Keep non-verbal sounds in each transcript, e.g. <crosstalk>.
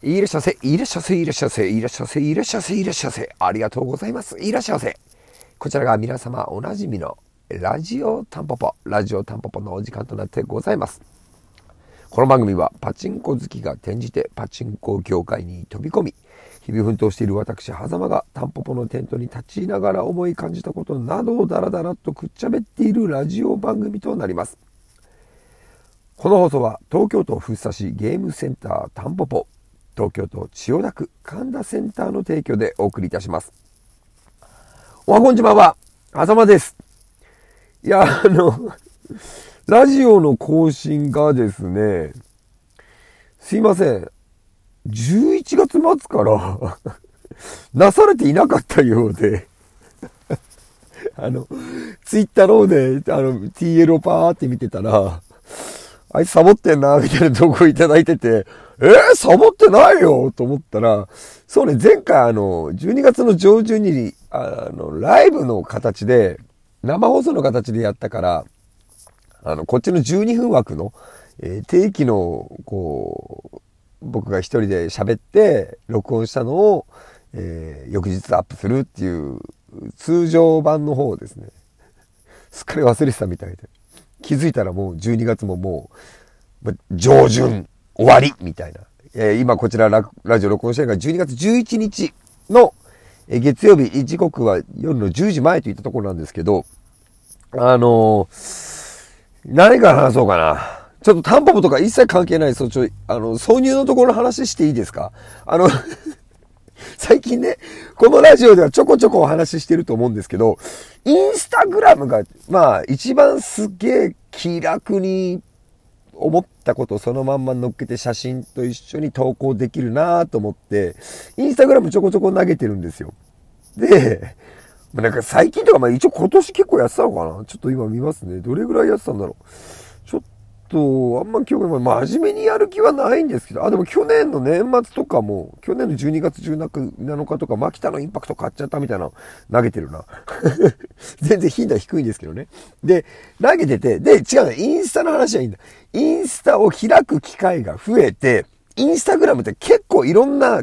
いらっしゃいませ、いらっしゃいませ、いらっしゃせ、いらっしゃせ、いらっしゃせ、いらっしゃせ。ありがとうございます。いらっしゃせ。こちらが皆様おなじみのラジオタンポポ、ラジオタンポポのお時間となってございます。この番組はパチンコ好きが転じてパチンコ業界に飛び込み、日々奮闘している私、狭間がタンポポのテントに立ちながら思い感じたことなどをダラダラとくっちゃべっているラジオ番組となります。この放送は東京都福生市ゲームセンタータンポポ東京都千代田区神田センターの提供でお送りいたします。おはこんちばは、あざまです。いや、あの、<laughs> ラジオの更新がですね、すいません。11月末から <laughs> なされていなかったようで <laughs> あの、ツイッターの方で、あの、TL をパーって見てたら、あいつサボってんな、みたいな投稿いただいてて、えー、サボってないよと思ったら、そうね、前回あの、12月の上旬に、あの、ライブの形で、生放送の形でやったから、あの、こっちの12分枠の、えー、定期の、こう、僕が一人で喋って、録音したのを、えー、翌日アップするっていう、通常版の方ですね。すっかり忘れてたみたいで。気づいたらもう12月ももう、上旬終わりみたいな。えー、今こちらララジオ録音してるのが12月11日の、え月曜日、時刻は夜の10時前といったところなんですけど、あのー、何から話そうかな。ちょっとタンポポとか一切関係ない、そちょ、あの、挿入のところの話していいですか？あの <laughs> 最近ね、このラジオではちょこちょこお話ししてると思うんですけど、インスタグラムが、まあ、一番すげえ気楽に思ったことをそのまんま乗っけて写真と一緒に投稿できるなと思って、インスタグラムちょこちょこ投げてるんですよ。で、なんか最近とか、まあ一応今年結構やってたのかな？ちょっと今見ますね。どれぐらいやってたんだろう？と、あんま記憶が真面目にやる気はないんですけど、あ、でも去年の年末とかも、去年の12月17日とか、マキタのインパクト買っちゃったみたいな投げてるな。<laughs> 全然頻度は低いんですけどね。で、投げてて、で、違うね、インスタの話はいいんだ。インスタを開く機会が増えて、インスタグラムって結構いろんな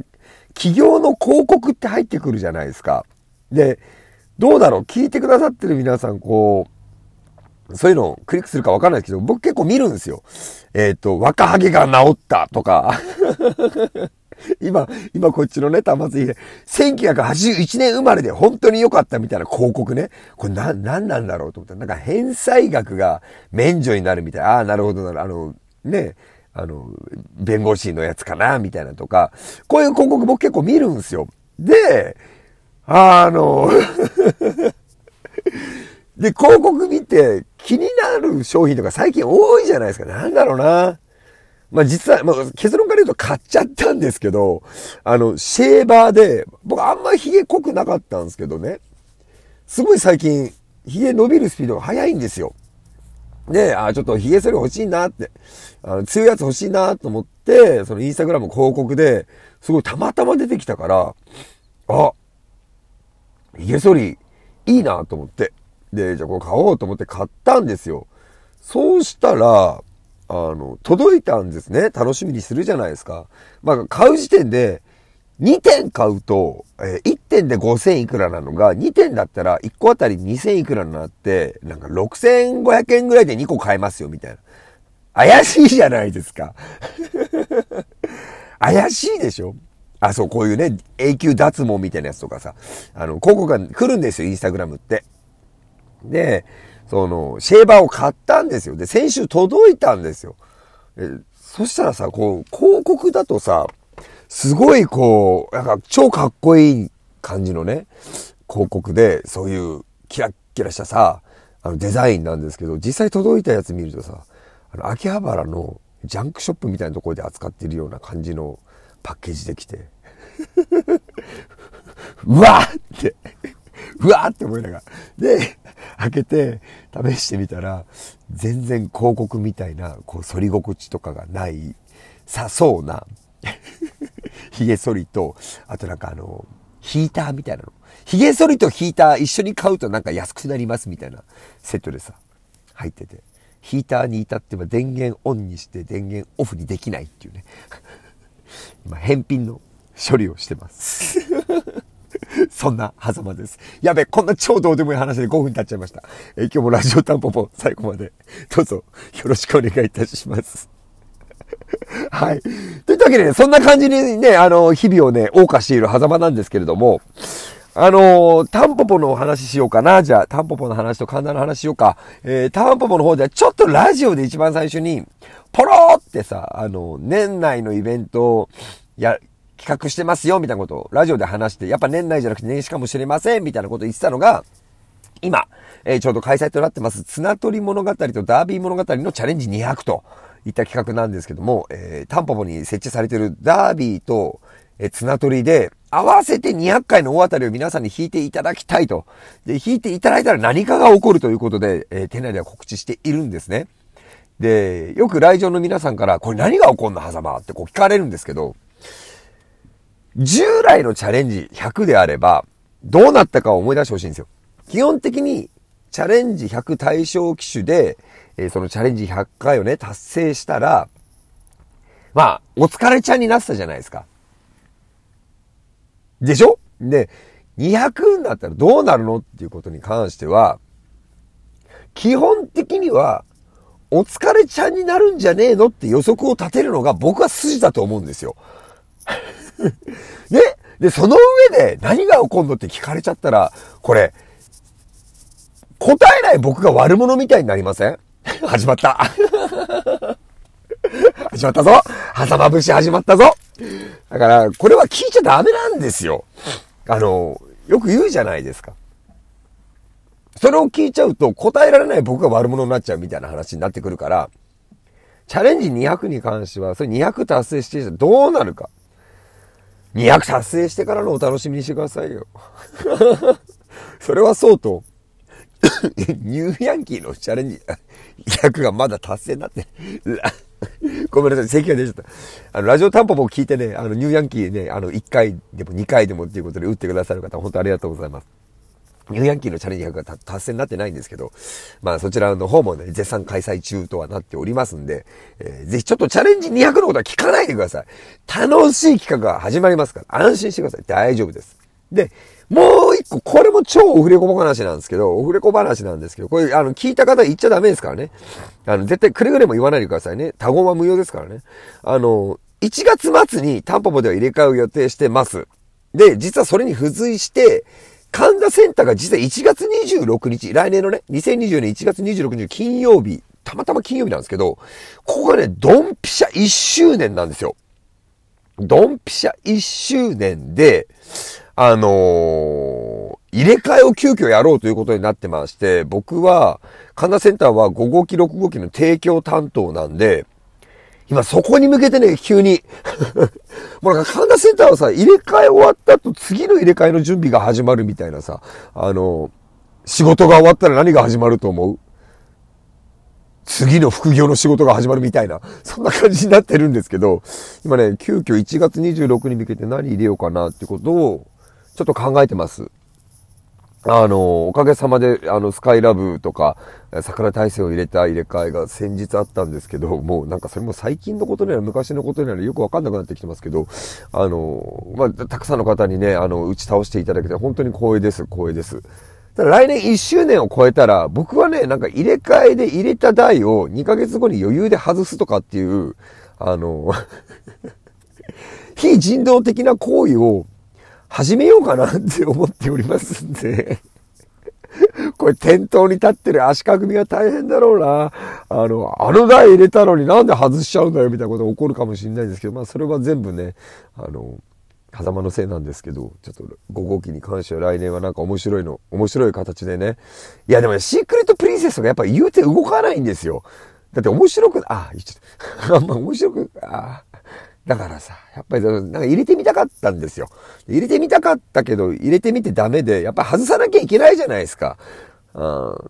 企業の広告って入ってくるじゃないですか。で、どうだろう？聞いてくださってる皆さん、こう、そういうのをクリックするかわかんないですけど、僕結構見るんですよ。えっ、ー、と、若ハゲが治ったとか。<laughs> 今、今こっちのね、端末で、1981年生まれで本当に良かったみたいな広告ね。これな、なんなんだろうと思った、なんか返済額が免除になるみたいな。ああ、なるほどなる。あの、ね、あの、弁護士のやつかなみたいなとか。こういう広告僕結構見るんですよ。で、あの <laughs> で、広告見て気になる商品とか最近多いじゃないですか。なんだろうな。まあ実は、まあ結論から言うと買っちゃったんですけど、あの、シェーバーで、僕あんま髭濃くなかったんですけどね。すごい最近、髭伸びるスピードが速いんですよ。で、あ、ちょっと髭剃り欲しいなって、あの強いやつ欲しいなと思って、そのインスタグラム広告で、すごいたまたま出てきたから、あ、髭剃りいいなと思って。で、じゃあこれ買おうと思って買ったんですよ。そうしたら、あの、届いたんですね。楽しみにするじゃないですか。まあ、買う時点で、2点買うと、え、1点で5000いくらなのが、2点だったら1個あたり2000いくらになって、なんか6500円ぐらいで2個買えますよ、みたいな。怪しいじゃないですか。<laughs> 怪しいでしょ？あ、そう、こういうね、永久脱毛みたいなやつとかさ、あの、広告が来るんですよ、インスタグラムって。で、その、シェーバーを買ったんですよ。で、先週届いたんですよ。そしたらさ、こう、広告だとさ、すごいこう、なんか超かっこいい感じのね、広告で、そういうキラッキラしたさ、あのデザインなんですけど、実際届いたやつ見るとさ、あの、秋葉原のジャンクショップみたいなところで扱ってるような感じのパッケージできて、<laughs> うわって、うわって思いながら。で、開けて試してみたら、全然広告みたいな、こう、反り心地とかがない、さそうな、<laughs> 髭剃りと、あとなんかあの、ヒーターみたいなの。髭剃りとヒーター一緒に買うとなんか安くなりますみたいなセットでさ、入ってて。ヒーターに至っては電源オンにして電源オフにできないっていうね。<laughs> 今、返品の処理をしてます。<laughs> そんな狭間です。やべ、こんな超どうでもいい話で5分経っちゃいました。え今日もラジオタンポポ最後までどうぞよろしくお願いいたします。<laughs> はい。といったわけでね、そんな感じにね、あの、日々をね、謳歌している狭間なんですけれども、あのー、タンポポのお話しようかな。じゃあ、タンポポの話と神田の話しようか。えー、タンポポの方ではちょっとラジオで一番最初に、ポローってさ、あの、年内のイベントを、や、企画してますよ、みたいなことをラジオで話して、やっぱ年内じゃなくて年始かもしれません、みたいなことを言ってたのが、今、えー、ちょうど開催となってます、綱取り物語とダービー物語のチャレンジ200といった企画なんですけども、えー、タンポポに設置されてるダービーと、えー、綱取りで、合わせて200回の大当たりを皆さんに引いていただきたいと。で、引いていただいたら何かが起こるということで、えー、店内では告知しているんですね。で、よく来場の皆さんから、これ何が起こんの狭間ってこう聞かれるんですけど、従来のチャレンジ100であれば、どうなったかを思い出してほしいんですよ。基本的に、チャレンジ100対象機種で、えー、そのチャレンジ100回をね、達成したら、まあ、お疲れちゃんになってたじゃないですか。でしょ？で、200になったらどうなるのっていうことに関しては、基本的には、お疲れちゃんになるんじゃねえのって予測を立てるのが僕は筋だと思うんですよ。<laughs> ねで、その上で何が起こんのって聞かれちゃったら、これ、答えない僕が悪者みたいになりません？<laughs> 始まった。<laughs> 始まったぞ挟ま節始まったぞだから、これは聞いちゃダメなんですよ。あの、よく言うじゃないですか。それを聞いちゃうと答えられない僕が悪者になっちゃうみたいな話になってくるから、チャレンジ200に関しては、それ200達成してどうなるか。200達成してからのお楽しみにしてくださいよ。<laughs> それはそうと、<laughs> ニューヤンキーのチャレンジ200がまだ達成になって、<laughs> ごめんなさい、席が出ちゃった。あの、ラジオタンポポ聞いてね、あの、ニューヤンキーね、あの、1回でも2回でもっていうことで打ってくださる方、本当ありがとうございます。ニューヤンキーのチャレンジ100が達成になってないんですけど、まあそちらの方もね、絶賛開催中とはなっておりますんで、えー、ぜひちょっとチャレンジ200のことは聞かないでください。楽しい企画が始まりますから、安心してください。大丈夫です。で、もう一個、これも超オフレコ話なんですけど、オフレコ話なんですけど、これ、あの、聞いた方言っちゃダメですからね。あの、絶対くれぐれも言わないでくださいね。他言は無用ですからね。あの、1月末にタンポポでは入れ替えを予定してます。で、実はそれに付随して、神田センターが実は1月26日、来年のね、2020年1月26日金曜日、たまたま金曜日なんですけど、ここがね、ドンピシャ1周年なんですよ。ドンピシャ1周年で、あのー、入れ替えを急遽やろうということになってまして、僕は、神田センターは5号機6号機の提供担当なんで、今そこに向けてね、急にもうなんか神田センターはさ、入れ替え終わった後、次の入れ替えの準備が始まるみたいなさ、あの、仕事が終わったら何が始まると思う？次の副業の仕事が始まるみたいな、そんな感じになってるんですけど、今ね、急遽1月26に向けて何入れようかなってことを、ちょっと考えてます。あの、おかげさまで、あの、スカイラブとか、桜大戦を入れた入れ替えが先日あったんですけど、もうなんかそれも最近のことには昔のことにはよくわかんなくなってきてますけど、あの、まあ、たくさんの方にね、あの、打ち倒していただけて本当に光栄です、光栄です。ただ来年1周年を超えたら、僕はね、なんか入れ替えで入れた台を2ヶ月後に余裕で外すとかっていう、あの、<laughs> 非人道的な行為を始めようかなって思っておりますんでこれ店頭に立ってる足かぐみが大変だろうな。あの、あの台入れたのになんで外しちゃうんだよみたいなこと起こるかもしれないですけど、まあそれは全部ね、あの、狭間のせいなんですけど、ちょっと5号機に関しては来年はなんか面白いの、面白い形でね。いやでもね、シークレットプリンセスがやっぱ言うて動かないんですよ。だって面白く、あ、言っちゃった。<laughs> あんま面白く、あ、だからさ、やっぱりなんか入れてみたかったんですよ。入れてみたかったけど、入れてみてダメで、やっぱ外さなきゃいけないじゃないですか。う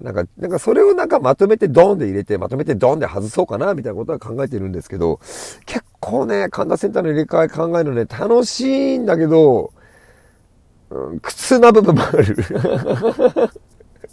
ん、なんか、なんかそれをなんかまとめてドンで入れて、まとめてドンで外そうかな、みたいなことは考えてるんですけど、結構ね、神田センターの入れ替え考えるのね、楽しいんだけど、うん、苦痛な部分もある。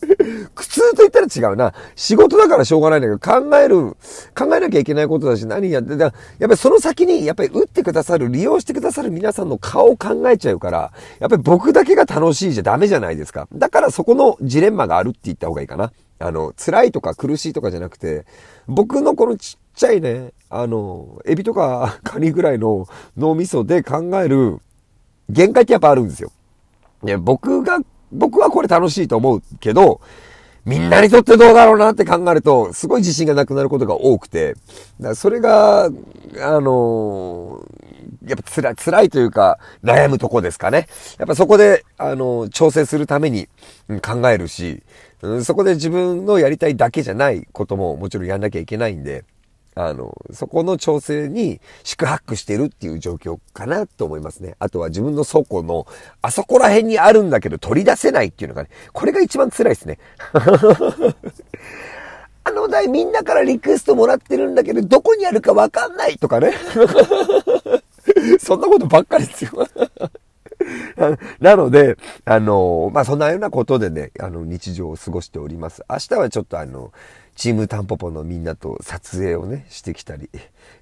<laughs> 苦痛と言ったら違うな。仕事だからしょうがないんだけど、考える、考えなきゃいけないことだし、何やって、だやっぱりその先に、やっぱり打ってくださる、利用してくださる皆さんの顔を考えちゃうから、やっぱり僕だけが楽しいじゃダメじゃないですか。だからそこのジレンマがあるって言った方がいいかな。あの、辛いとか苦しいとかじゃなくて、僕のこのちっちゃいね、あの、エビとかカニぐらいの脳みそで考える限界ってやっぱあるんですよ。ね、僕が、僕はこれ楽しいと思うけど、みんなにとってどうだろうなって考えると、すごい自信がなくなることが多くて、だそれが、あのー、やっぱ辛い、辛いというか、悩むとこですかね。やっぱそこで、あの、調整するために考えるし、そこで自分のやりたいだけじゃないことももちろんやんなきゃいけないんで、あの、そこの調整に宿泊してるっていう状況かなと思いますね。あとは自分の倉庫の、あそこら辺にあるんだけど取り出せないっていうのがね、これが一番辛いですね。<laughs> あの台みんなからリクエストもらってるんだけど、どこにあるかわかんないとかね。<laughs> そんなことばっかりですよ。<laughs> なので、あの、まあ、そんなようなことでね、あの、日常を過ごしております。明日はちょっとあの、チームタンポポのみんなと撮影をね、してきたり、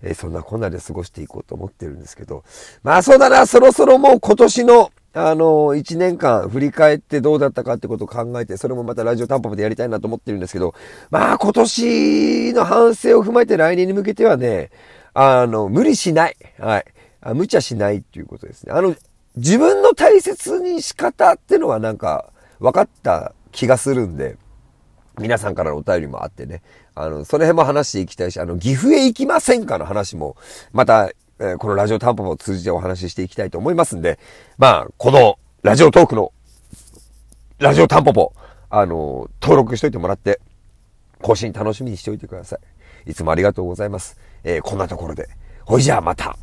えー、そんなこんなで過ごしていこうと思ってるんですけど、まあそうだな、そろそろもう今年の、あの、一年間振り返ってどうだったかってことを考えて、それもまたラジオタンポポでやりたいなと思ってるんですけど、まあ今年の反省を踏まえて来年に向けてはね、あの、無理しない。はい。あ無茶しないっていうことですね。あの、自分の大切に仕方ってのはなんか分かった気がするんで、皆さんからのお便りもあってね、あの、その辺も話していきたいし、あの、岐阜へ行きませんかの話も、また、え、このラジオタンポポを通じてお話ししていきたいと思いますんで、まあ、このラジオトークの、ラジオタンポポ、あの、登録しといてもらって、更新楽しみにしておいてください。いつもありがとうございます。えー、こんなところで。ほいじゃあまた。